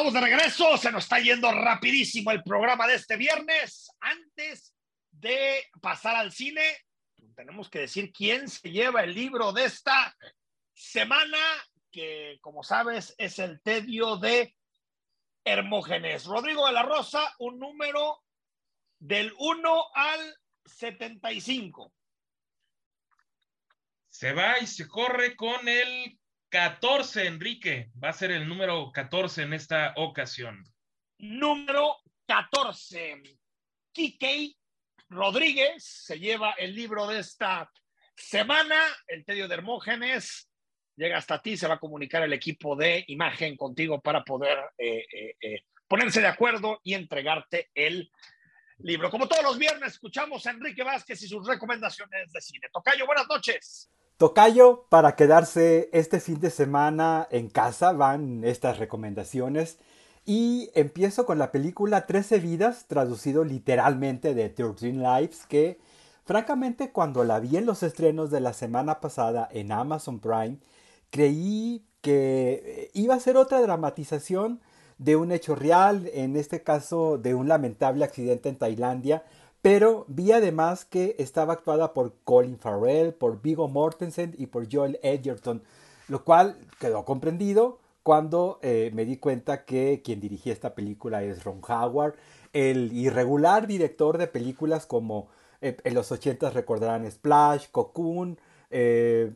Estamos de regreso, se nos está yendo rapidísimo el programa de este viernes. Antes de pasar al cine, tenemos que decir quién se lleva el libro de esta semana, que como sabes es el tedio de Hermógenes. Rodrigo de la Rosa, un número del 1 al 75. Se va y se corre con el 14, Enrique. Va a ser el número 14 en esta ocasión. Número 14. Kikei Rodríguez se lleva el libro de esta semana, El Tedio de Hermógenes. Llega hasta ti, se va a comunicar el equipo de imagen contigo para poder eh, eh, eh, ponerse de acuerdo y entregarte el libro. Como todos los viernes, escuchamos a Enrique Vázquez y sus recomendaciones de cine. Tocayo, buenas noches. Tocayo, para quedarse este fin de semana en casa van estas recomendaciones. Y empiezo con la película 13 vidas, traducido literalmente de 13 Lives, que francamente cuando la vi en los estrenos de la semana pasada en Amazon Prime, creí que iba a ser otra dramatización de un hecho real, en este caso de un lamentable accidente en Tailandia, pero vi además que estaba actuada por Colin Farrell, por Vigo Mortensen y por Joel Edgerton, lo cual quedó comprendido cuando eh, me di cuenta que quien dirigía esta película es Ron Howard, el irregular director de películas como eh, en los 80 recordarán Splash, Cocoon, eh,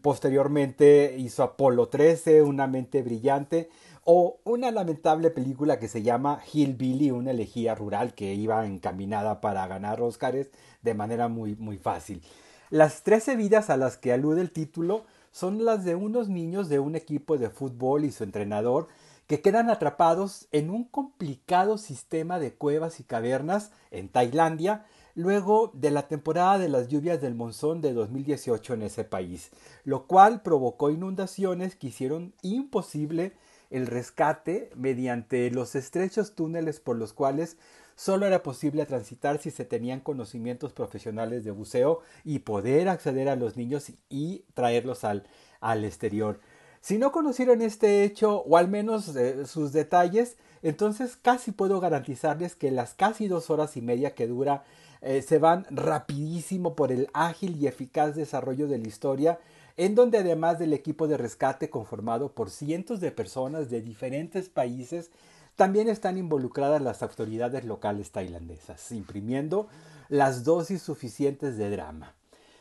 posteriormente hizo Apolo 13, Una mente brillante, o una lamentable película que se llama Hillbilly, una elegía rural que iba encaminada para ganar Oscars de manera muy, muy fácil. Las 13 vidas a las que alude el título son las de unos niños de un equipo de fútbol y su entrenador que quedan atrapados en un complicado sistema de cuevas y cavernas en Tailandia luego de la temporada de las lluvias del monzón de 2018 en ese país, lo cual provocó inundaciones que hicieron imposible el rescate mediante los estrechos túneles por los cuales solo era posible transitar si se tenían conocimientos profesionales de buceo y poder acceder a los niños y traerlos al, al exterior. Si no conocieron este hecho o al menos eh, sus detalles, entonces casi puedo garantizarles que las casi dos horas y media que dura eh, se van rapidísimo por el ágil y eficaz desarrollo de la historia en donde además del equipo de rescate conformado por cientos de personas de diferentes países, también están involucradas las autoridades locales tailandesas, imprimiendo las dosis suficientes de drama.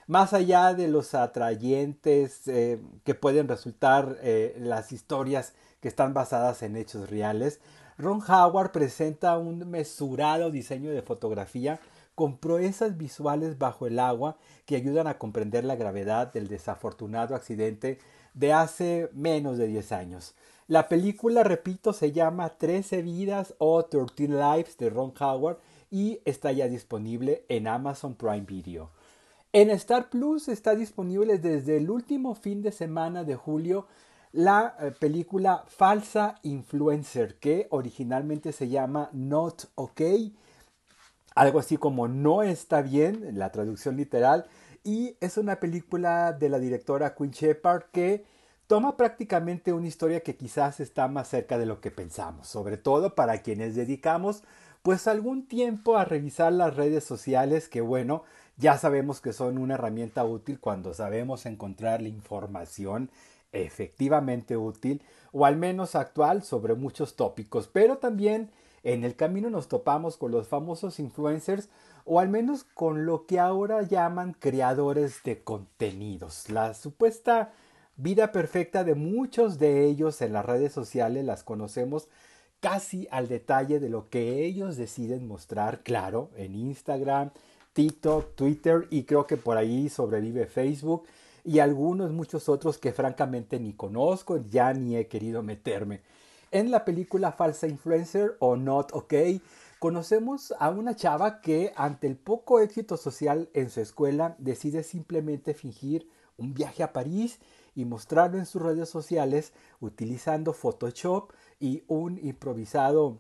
Más allá de los atrayentes eh, que pueden resultar eh, las historias que están basadas en hechos reales, Ron Howard presenta un mesurado diseño de fotografía con proezas visuales bajo el agua que ayudan a comprender la gravedad del desafortunado accidente de hace menos de 10 años. La película, repito, se llama 13 vidas o 13 Lives de Ron Howard y está ya disponible en Amazon Prime Video. En Star Plus está disponible desde el último fin de semana de julio la eh, película Falsa Influencer, que originalmente se llama Not Okay algo así como No está bien, la traducción literal, y es una película de la directora Queen Shepard que toma prácticamente una historia que quizás está más cerca de lo que pensamos, sobre todo para quienes dedicamos pues algún tiempo a revisar las redes sociales que bueno, ya sabemos que son una herramienta útil cuando sabemos encontrar la información efectivamente útil o al menos actual sobre muchos tópicos, pero también en el camino nos topamos con los famosos influencers o al menos con lo que ahora llaman creadores de contenidos. La supuesta vida perfecta de muchos de ellos en las redes sociales las conocemos casi al detalle de lo que ellos deciden mostrar, claro, en Instagram, TikTok, Twitter y creo que por ahí sobrevive Facebook y algunos muchos otros que francamente ni conozco, ya ni he querido meterme. En la película Falsa Influencer o Not OK, conocemos a una chava que ante el poco éxito social en su escuela decide simplemente fingir un viaje a París y mostrarlo en sus redes sociales utilizando Photoshop y un improvisado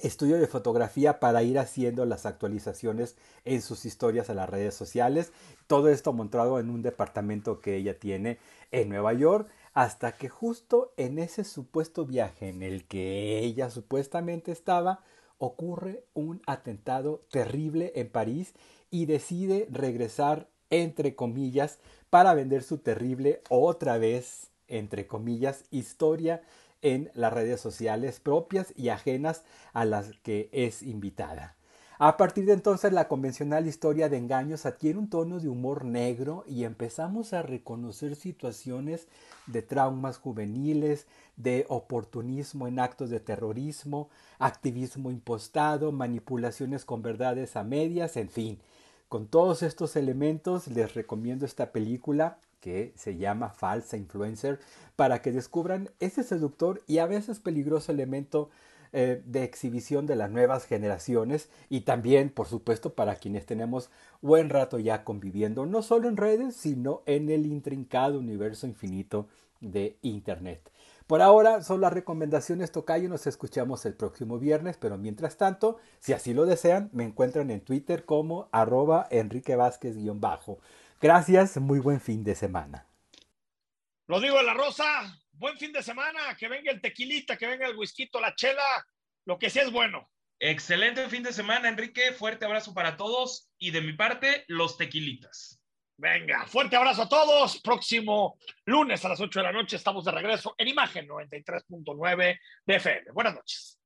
estudio de fotografía para ir haciendo las actualizaciones en sus historias a las redes sociales. Todo esto montado en un departamento que ella tiene en Nueva York. Hasta que justo en ese supuesto viaje en el que ella supuestamente estaba, ocurre un atentado terrible en París y decide regresar, entre comillas, para vender su terrible otra vez, entre comillas, historia en las redes sociales propias y ajenas a las que es invitada. A partir de entonces la convencional historia de engaños adquiere un tono de humor negro y empezamos a reconocer situaciones de traumas juveniles, de oportunismo en actos de terrorismo, activismo impostado, manipulaciones con verdades a medias, en fin. Con todos estos elementos les recomiendo esta película que se llama Falsa Influencer para que descubran ese seductor y a veces peligroso elemento eh, de exhibición de las nuevas generaciones y también, por supuesto, para quienes tenemos buen rato ya conviviendo, no solo en redes, sino en el intrincado universo infinito de Internet. Por ahora son las recomendaciones Tocayo, nos escuchamos el próximo viernes, pero mientras tanto, si así lo desean, me encuentran en Twitter como arroba Enrique Vázquez-bajo. Gracias, muy buen fin de semana. Lo digo de la Rosa, buen fin de semana, que venga el tequilita, que venga el whisky, la chela, lo que sea es bueno. Excelente fin de semana, Enrique. Fuerte abrazo para todos y de mi parte, los tequilitas. Venga, fuerte abrazo a todos. Próximo lunes a las 8 de la noche estamos de regreso en Imagen 93.9 de FM. Buenas noches.